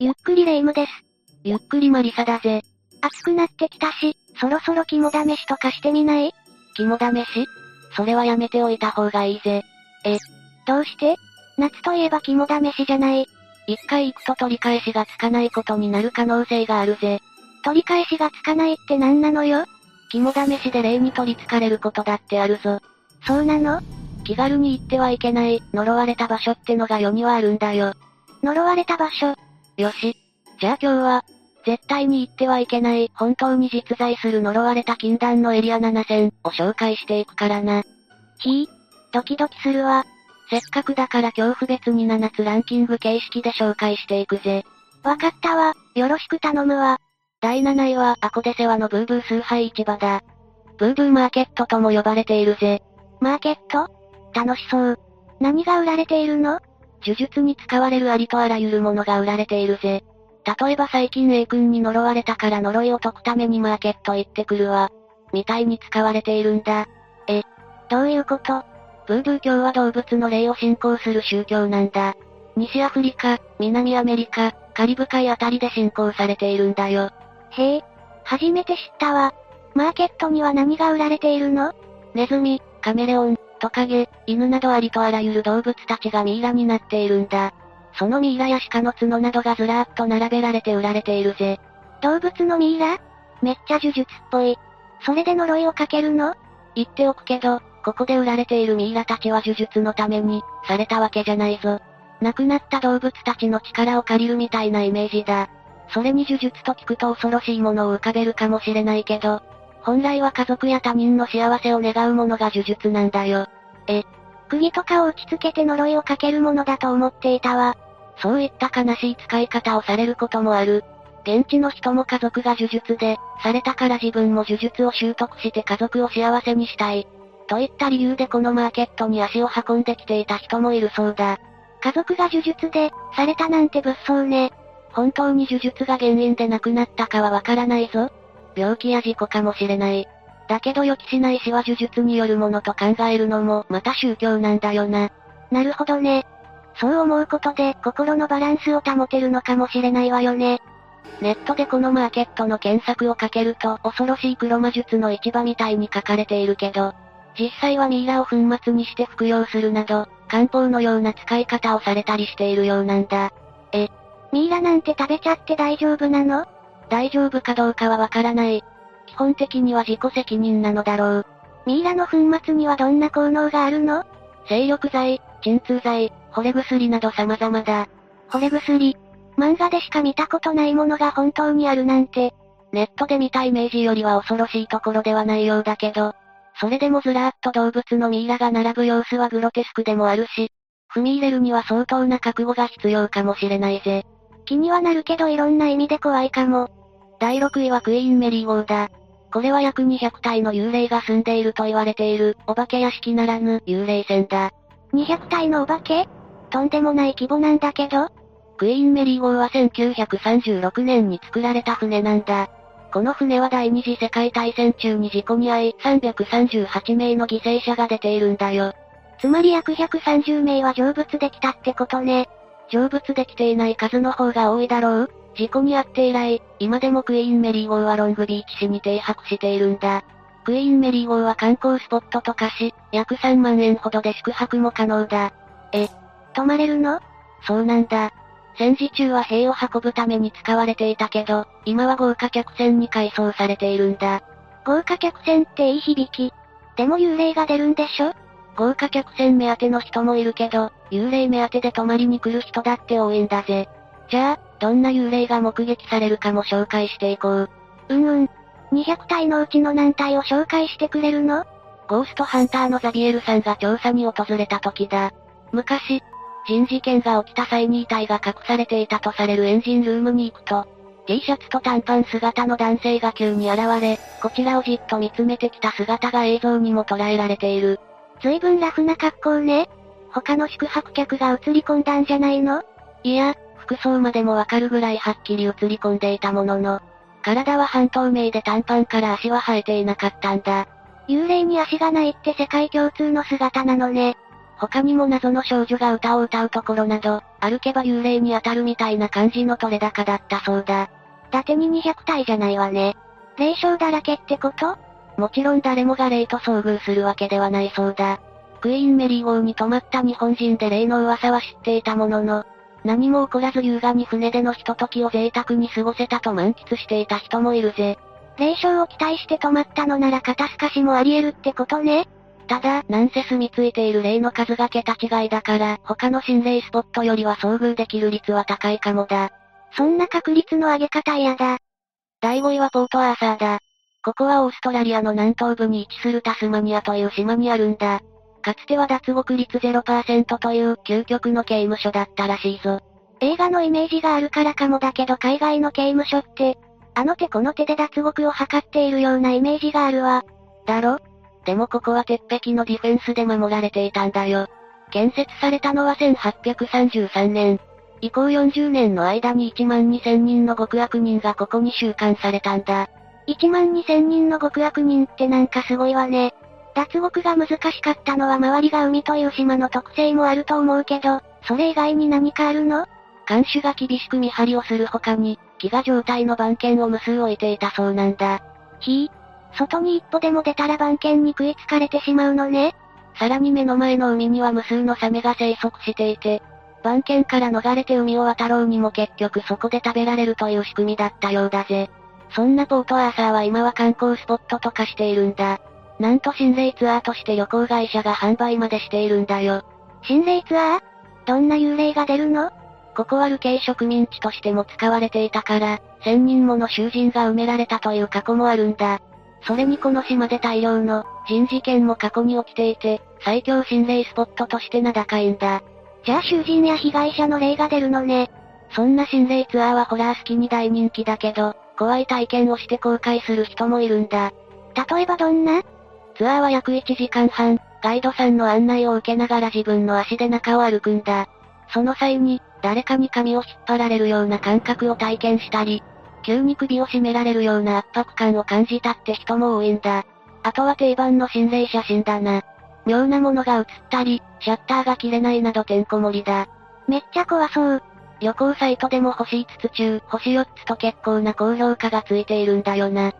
ゆっくりレ夢ムです。ゆっくりマリサだぜ。暑くなってきたし、そろそろ肝試しとかしてみない？肝試し？それはやめておいた方がいいぜ。え、どうして？夏といえば肝試しじゃない。一回行くと取り返しがつかないことになる可能性があるぜ。取り返しがつかないって何なのよ？肝試しで霊に取り憑かれることだってあるぞ。そうなの？気軽に行ってはいけない、呪われた場所ってのが世にはあるんだよ。呪われた場所。よし。じゃあ今日は、絶対に行ってはいけない、本当に実在する呪われた禁断のエリア7000を紹介していくからな。ひぃ、ドキドキするわ。せっかくだから恐怖別に7つランキング形式で紹介していくぜ。わかったわ、よろしく頼むわ。第7位は、アコデセワのブーブー崇拝市場だ。ブーブーマーケットとも呼ばれているぜ。マーケット？楽しそう。何が売られているの？呪術に使われるありとあらゆるものが売られているぜ。例えば最近 A 君に呪われたから呪いを解くためにマーケット行ってくるわ。みたいに使われているんだ。え、どういうこと？ブーブー教は動物の霊を信仰する宗教なんだ。西アフリカ、南アメリカ、カリブ海あたりで信仰されているんだよ。へえ、初めて知ったわ。マーケットには何が売られているの？ネズミ、カメレオン、トカゲ、犬などありとあらゆる動物たちがミイラになっているんだ。そのミイラや鹿の角などがずらーっと並べられて売られているぜ。動物のミイラ？めっちゃ呪術っぽい。それで呪いをかけるの？言っておくけど、ここで売られているミイラたちは呪術のために、されたわけじゃないぞ。亡くなった動物たちの力を借りるみたいなイメージだ。それに呪術と聞くと恐ろしいものを浮かべるかもしれないけど、本来は家族や他人の幸せを願うものが呪術なんだよ。え、釘とかを打ち付けて呪いをかけるものだと思っていたわ。そういった悲しい使い方をされることもある。現地の人も家族が呪術で、されたから自分も呪術を習得して家族を幸せにしたい。といった理由でこのマーケットに足を運んできていた人もいるそうだ。家族が呪術で、されたなんて物騒ね。本当に呪術が原因で亡くなったかはわからないぞ。病気や事故かもしれない。だけど予期しない死は呪術によるものと考えるのもまた宗教なんだよな。なるほどね。そう思うことで心のバランスを保てるのかもしれないわよね。ネットでこのマーケットの検索をかけると恐ろしい黒魔術の市場みたいに書かれているけど、実際はミイラを粉末にして服用するなど、漢方のような使い方をされたりしているようなんだ。え、ミイラなんて食べちゃって大丈夫なの？大丈夫かどうかはわからない。基本的には自己責任なのだろう。ミイラの粉末にはどんな効能があるの？精力剤、鎮痛剤、惚れ薬など様々だ。惚れ薬漫画でしか見たことないものが本当にあるなんて。ネットで見たイメージよりは恐ろしいところではないようだけど、それでもずらーっと動物のミイラが並ぶ様子はグロテスクでもあるし、踏み入れるには相当な覚悟が必要かもしれないぜ。気にはなるけどいろんな意味で怖いかも。第6位はクイーンメリー号だ。これは約200体の幽霊が住んでいると言われている、お化け屋敷ならぬ、幽霊船だ。200体のお化け？とんでもない規模なんだけど？クイーンメリー号は1936年に作られた船なんだ。この船は第二次世界大戦中に事故に遭い、338名の犠牲者が出ているんだよ。つまり約130名は成仏できたってことね。成仏できていない数の方が多いだろう事故に遭って以来、今でもクイーンメリー号はロングビーチ市に停泊しているんだ。クイーンメリー号は観光スポットとかし、約3万円ほどで宿泊も可能だ。え、泊まれるの？そうなんだ。戦時中は兵を運ぶために使われていたけど、今は豪華客船に改装されているんだ。豪華客船っていい響き。でも幽霊が出るんでしょ？豪華客船目当ての人もいるけど、幽霊目当てで泊まりに来る人だって多いんだぜ。じゃあ、どんな幽霊が目撃されるかも紹介していこう。うんうん。200体のうちの何体を紹介してくれるの？ゴーストハンターのザビエルさんが調査に訪れた時だ。昔、人事件が起きた際に遺体が隠されていたとされるエンジンルームに行くと、T シャツと短パン姿の男性が急に現れ、こちらをじっと見つめてきた姿が映像にも捉えられている。随分ラフな格好ね。他の宿泊客が映り込んだんじゃないの？いや、服装までもわかるぐらいはっきり映り込んでいたものの、体は半透明で短パンから足は生えていなかったんだ。幽霊に足がないって世界共通の姿なのね。他にも謎の少女が歌を歌うところなど、歩けば幽霊に当たるみたいな感じの取れ高だったそうだ。伊達に200体じゃないわね。霊障だらけってこと？もちろん誰もが霊と遭遇するわけではないそうだ。クイーンメリー号に泊まった日本人で霊の噂は知っていたものの、何も起こらず優雅に船でのひとときを贅沢に過ごせたと満喫していた人もいるぜ。霊障を期待して泊まったのなら肩透かしもあり得るってことねただ、なんせ住み着いている霊の数が桁違いだから、他の心霊スポットよりは遭遇できる率は高いかもだ。そんな確率の上げ方嫌だ。第5位はポートアーサーだ。ここはオーストラリアの南東部に位置するタスマニアという島にあるんだ。かつては脱獄率0%という究極の刑務所だったらしいぞ。映画のイメージがあるからかもだけど海外の刑務所って、あの手この手で脱獄を図っているようなイメージがあるわ。だろ？でもここは鉄壁のディフェンスで守られていたんだよ。建設されたのは1833年。以降40年の間に1万2000人の極悪人がここに収監されたんだ。1万2000人の極悪人ってなんかすごいわね。脱獄が難しかったのは周りが海という島の特性もあると思うけど、それ以外に何かあるの？監守が厳しく見張りをする他に、飢餓状態の番犬を無数置いていたそうなんだ。ひぃ外に一歩でも出たら番犬に食いつかれてしまうのね。さらに目の前の海には無数のサメが生息していて、番犬から逃れて海を渡ろうにも結局そこで食べられるという仕組みだったようだぜ。そんなポートアーサーは今は観光スポットと化しているんだ。なんと心霊ツアーとして旅行会社が販売までしているんだよ。心霊ツアー？どんな幽霊が出るの？ここは流刑植民地としても使われていたから、1000人もの囚人が埋められたという過去もあるんだ。それにこの島で大量の人事件も過去に起きていて、最強心霊スポットとして名高いんだ。じゃあ囚人や被害者の霊が出るのね。そんな心霊ツアーはホラー好きに大人気だけど、怖い体験をして後悔する人もいるんだ。例えばどんな？ツアーは約1時間半、ガイドさんの案内を受けながら自分の足で中を歩くんだ。その際に、誰かに髪を引っ張られるような感覚を体験したり、急に首を絞められるような圧迫感を感じたって人も多いんだ。あとは定番の心霊写真だな。妙なものが映ったり、シャッターが切れないなどてんこ盛りだ。めっちゃ怖そう。旅行サイトでも星5つ中、星4つと結構な高評価がついているんだよな。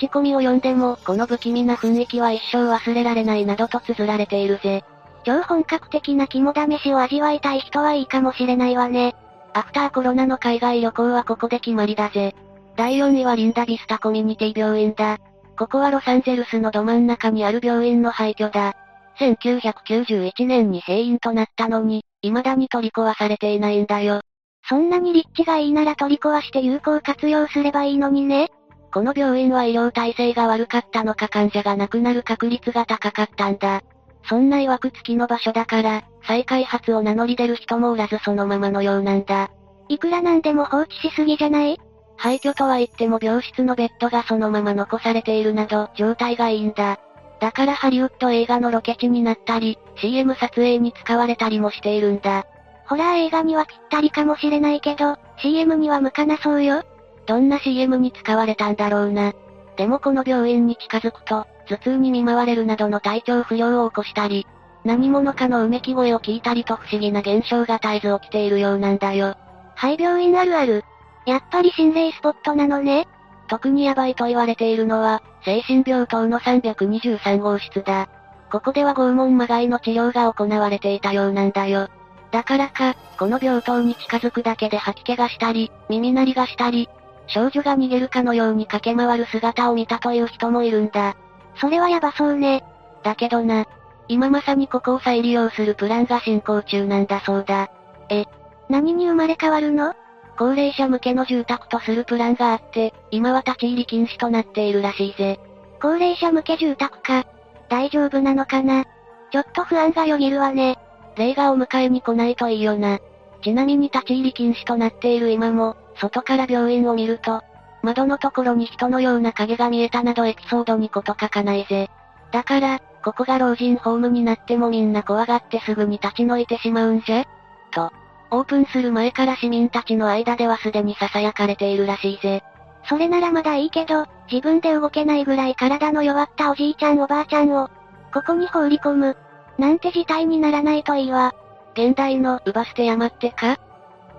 口コミを読んでも、この不気味な雰囲気は一生忘れられないなどと綴られているぜ。超本格的な肝試しを味わいたい人はいいかもしれないわね。アフターコロナの海外旅行はここで決まりだぜ。第4位はリンダビスタコミュニティ病院だ。ここはロサンゼルスのど真ん中にある病院の廃墟だ。1991年に閉院となったのに、未だに取り壊されていないんだよ。そんなに立地がいいなら取り壊して有効活用すればいいのにね。この病院は医療体制が悪かったのか患者が亡くなる確率が高かったんだ。そんな曰く付きの場所だから、再開発を名乗り出る人もおらずそのままのようなんだ。いくらなんでも放置しすぎじゃない？廃墟とは言っても病室のベッドがそのまま残されているなど状態がいいんだ。だからハリウッド映画のロケ地になったり、CM 撮影に使われたりもしているんだ。ホラー映画にはぴったりかもしれないけど、CM には向かなそうよ。どんな CM に使われたんだろうな。でもこの病院に近づくと、頭痛に見舞われるなどの体調不良を起こしたり、何者かのうめき声を聞いたりと不思議な現象が絶えず起きているようなんだよ。廃病院あるある。やっぱり心霊スポットなのね。特にヤバいと言われているのは、精神病棟の323号室だ。ここでは拷問まがいの治療が行われていたようなんだよ。だからか、この病棟に近づくだけで吐き気がしたり、耳鳴りがしたり、少女が逃げるかのように駆け回る姿を見たという人もいるんだ。それはヤバそうね。だけどな。今まさにここを再利用するプランが進行中なんだそうだ。え、何に生まれ変わるの？高齢者向けの住宅とするプランがあって、今は立ち入り禁止となっているらしいぜ。高齢者向け住宅か。大丈夫なのかな？ちょっと不安がよぎるわね。霊がお迎えに来ないといいよな。ちなみに立ち入り禁止となっている今も、外から病院を見ると、窓のところに人のような影が見えたなどエピソードにこと書かないぜ。だから、ここが老人ホームになってもみんな怖がってすぐに立ち退いてしまうんじゃと、オープンする前から市民たちの間ではすでに囁かれているらしいぜ。それならまだいいけど、自分で動けないぐらい体の弱ったおじいちゃんおばあちゃんを、ここに放り込む。なんて事態にならないといいわ。現代の、ウバステ山ってか？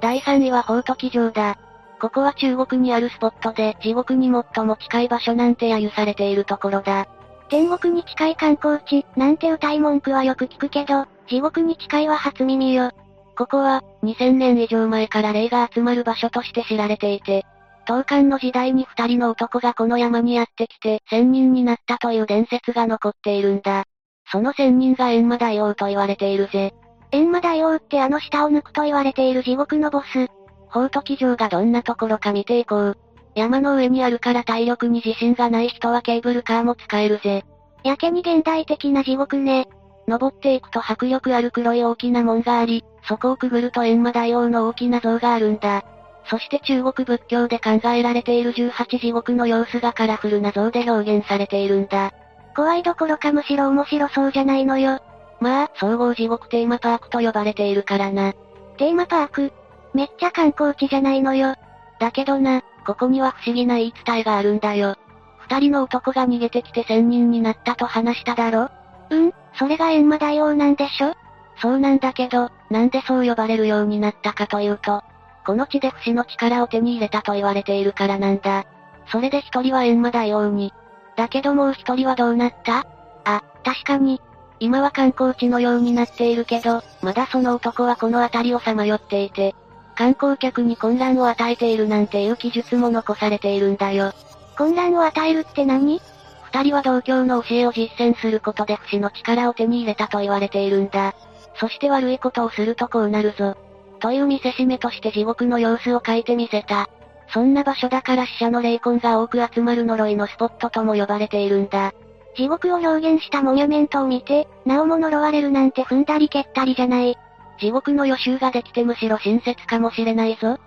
第3位は宝時城だ。ここは中国にあるスポットで、地獄に最も近い場所なんて揶揄されているところだ。天国に近い観光地、なんて歌い文句はよく聞くけど、地獄に近いは初耳よ。ここは、2000年以上前から霊が集まる場所として知られていて、東漢の時代に二人の男がこの山にやってきて、仙人になったという伝説が残っているんだ。その仙人が閻魔大王と言われているぜ。閻魔大王ってあの下を抜くと言われている地獄のボス。宝時城がどんなところか見ていこう。山の上にあるから体力に自信がない人はケーブルカーも使えるぜ。やけに現代的な地獄ね。登っていくと迫力ある黒い大きな門があり、そこをくぐると閻魔大王の大きな像があるんだ。そして中国仏教で考えられている18地獄の様子がカラフルな像で表現されているんだ。怖いどころかむしろ面白そうじゃないのよ。まあ、総合地獄テーマパークと呼ばれているからな。テーマパークめっちゃ観光地じゃないのよ。だけどな、ここには不思議な言い伝えがあるんだよ。二人の男が逃げてきて仙人になったと話しただろ？うん、それが閻魔大王なんでしょ？そうなんだけど、なんでそう呼ばれるようになったかというと、この地で不死の力を手に入れたと言われているからなんだ。それで一人は閻魔大王に。だけどもう一人はどうなった？あ、確かに。今は観光地のようになっているけど、まだその男はこの辺りをさまよっていて、観光客に混乱を与えているなんていう記述も残されているんだよ。混乱を与えるって何？二人は同郷の教えを実践することで不死の力を手に入れたと言われているんだ。そして悪いことをするとこうなるぞ。という見せしめとして地獄の様子を書いてみせた。そんな場所だから死者の霊魂が多く集まる呪いのスポットとも呼ばれているんだ。地獄を表現したモニュメントを見て、なおも呪われるなんて踏んだり蹴ったりじゃない。地獄の予習ができてむしろ親切かもしれないぞ。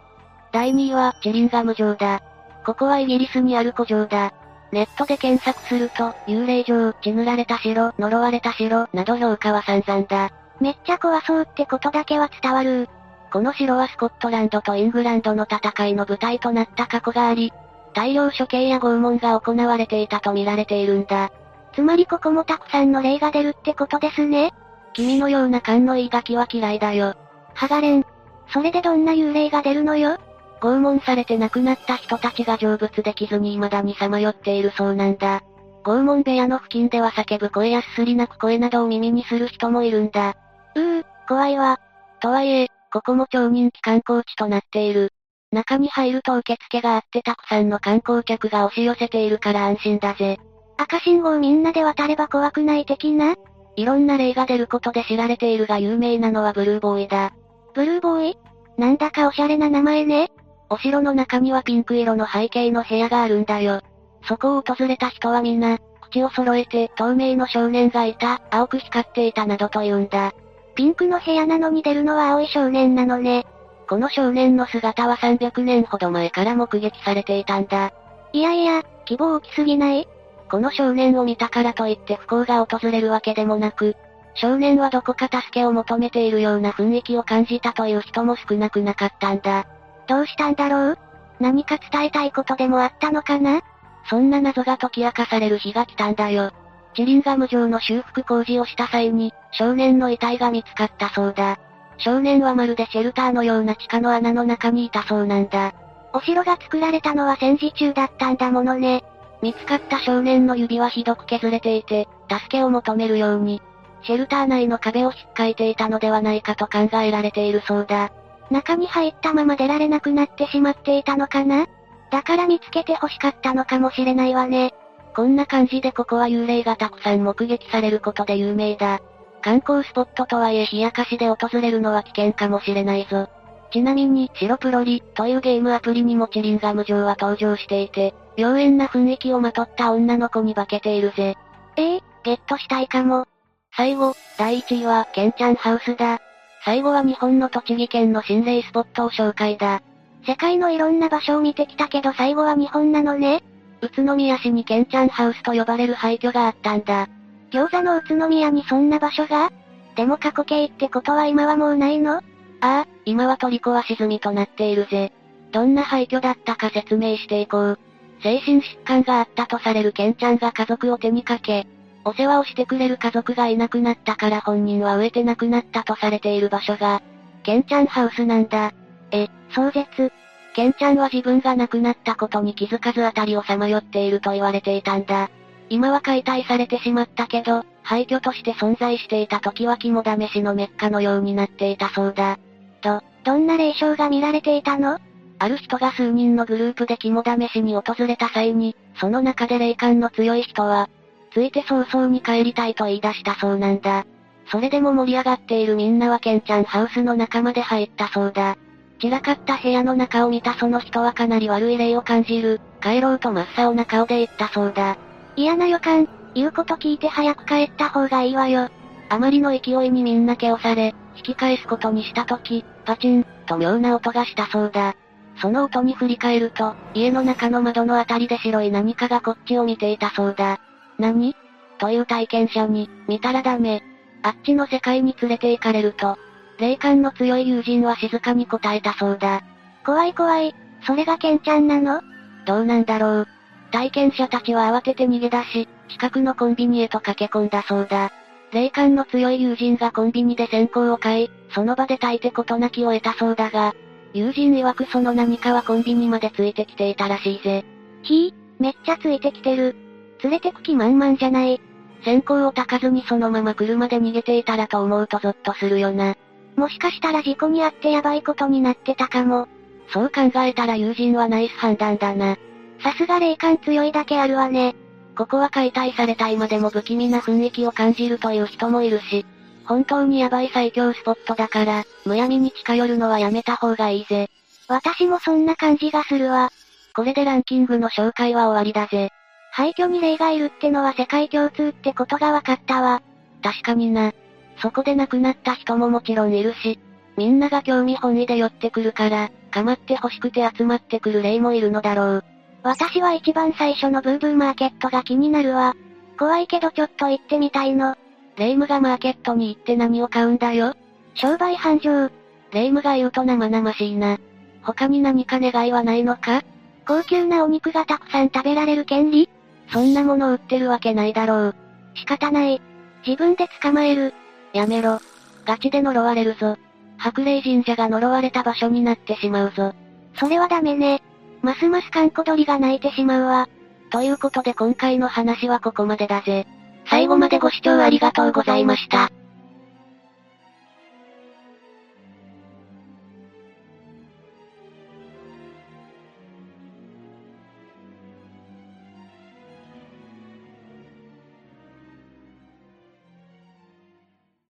第2位は、チリンガム城だ。ここはイギリスにある古城だ。ネットで検索すると、幽霊城、血塗られた城、呪われた城、など評価は散々だ。めっちゃ怖そうってことだけは伝わるこの城はスコットランドとイングランドの戦いの舞台となった過去があり、大量処刑や拷問が行われていたと見られているんだ。つまりここもたくさんの霊が出るってことですね。君のような勘のいいガキは嫌いだよ。ハガレン。それでどんな幽霊が出るのよ？拷問されて亡くなった人たちが成仏できずに未だにさまよっているそうなんだ。拷問部屋の付近では叫ぶ声やすすり泣く声などを耳にする人もいるんだ。うー、怖いわ。とはいえ、ここも超人気観光地となっている。中に入ると受付があってたくさんの観光客が押し寄せているから安心だぜ。赤信号みんなで渡れば怖くない的な？いろんな例が出ることで知られているが有名なのはブルーボーイだ。ブルーボーイ？なんだかおしゃれな名前ね。お城の中にはピンク色の背景の部屋があるんだよ。そこを訪れた人は皆、口を揃えて透明の少年がいた、青く光っていたなどと言うんだ。ピンクの部屋なのに出るのは青い少年なのね。この少年の姿は300年ほど前から目撃されていたんだ。いやいや、希望大きすぎない？この少年を見たからといって不幸が訪れるわけでもなく、少年はどこか助けを求めているような雰囲気を感じたという人も少なくなかったんだ。どうしたんだろう？何か伝えたいことでもあったのかな？そんな謎が解き明かされる日が来たんだよ。チリンガム城の修復工事をした際に、少年の遺体が見つかったそうだ。少年はまるでシェルターのような地下の穴の中にいたそうなんだ。お城が作られたのは戦時中だったんだものね。見つかった少年の指はひどく削れていて、助けを求めるように、シェルター内の壁を引っかいていたのではないかと考えられているそうだ。中に入ったまま出られなくなってしまっていたのかな？だから見つけて欲しかったのかもしれないわね。こんな感じでここは幽霊がたくさん目撃されることで有名だ。観光スポットとはいえ冷やかしで訪れるのは危険かもしれないぞ。ちなみに、白プロリというゲームアプリにもチリンガム城は登場していて、妖艶な雰囲気をまとった女の子に化けているぜ。ええー、ゲットしたいかも。最後、第1位は、ケンちゃんハウスだ。最後は日本の栃木県の心霊スポットを紹介だ。世界のいろんな場所を見てきたけど最後は日本なのね。宇都宮市にケンちゃんハウスと呼ばれる廃墟があったんだ。餃子の宇都宮にそんな場所が？でも過去形ってことは今はもうないの？ああ、今は取り壊し済みとなっているぜ。どんな廃墟だったか説明していこう。精神疾患があったとされるケンちゃんが家族を手にかけ、お世話をしてくれる家族がいなくなったから本人は飢えて亡くなったとされている場所が、ケンちゃんハウスなんだ。え、壮絶。ケンちゃんは自分が亡くなったことに気づかずあたりをさまよっていると言われていたんだ。今は解体されてしまったけど、廃墟として存在していた時は肝試しのメッカのようになっていたそうだ。と、どんな霊障が見られていたの？ある人が数人のグループで肝試しに訪れた際に、その中で霊感の強い人は、ついて早々に帰りたいと言い出したそうなんだ。それでも盛り上がっているみんなはケンちゃんハウスの中まで入ったそうだ。散らかった部屋の中を見たその人はかなり悪い霊を感じる、帰ろうと真っ青な顔で言ったそうだ。嫌な予感、言うこと聞いて早く帰った方がいいわよ。あまりの勢いにみんな気をされ、引き返すことにした時、パチン、と妙な音がしたそうだ。その音に振り返ると、家の中の窓のあたりで白い何かがこっちを見ていたそうだ。何？という体験者に、見たらダメ。あっちの世界に連れて行かれると、霊感の強い友人は静かに答えたそうだ。怖い怖い、それがケンちゃんなの？どうなんだろう。体験者たちは慌てて逃げ出し、近くのコンビニへと駆け込んだそうだ。霊感の強い友人がコンビニで線香を買い、その場で炊いて事なきを得たそうだが、友人曰くその何かはコンビニまでついてきていたらしいぜ。ひぃ、めっちゃついてきてる。連れてく気満々じゃない。線香を炊かずにそのまま車で逃げていたらと思うとゾッとするよな。もしかしたら事故に遭ってやばいことになってたかも。そう考えたら友人はナイス判断だな。さすが霊感強いだけあるわね。ここは解体された今でも不気味な雰囲気を感じるという人もいるし、本当にヤバい最強スポットだから、むやみに近寄るのはやめた方がいいぜ。私もそんな感じがするわ。これでランキングの紹介は終わりだぜ。廃墟に霊がいるってのは世界共通ってことが分かったわ。確かにな。そこで亡くなった人ももちろんいるし、みんなが興味本位で寄ってくるから、構って欲しくて集まってくる霊もいるのだろう。私は一番最初のブーブーマーケットが気になるわ。怖いけどちょっと行ってみたいの。レイムがマーケットに行って何を買うんだよ商売繁盛。レイムが言うと生々しいな。他に何か願いはないのか？高級なお肉がたくさん食べられる権利？そんなもの売ってるわけないだろう。仕方ない。自分で捕まえる。やめろ。ガチで呪われるぞ。白霊神社が呪われた場所になってしまうぞ。それはダメね。ますますカンコ鳥が鳴いてしまうわ。ということで今回の話はここまでだぜ。最後までご視聴ありがとうございました。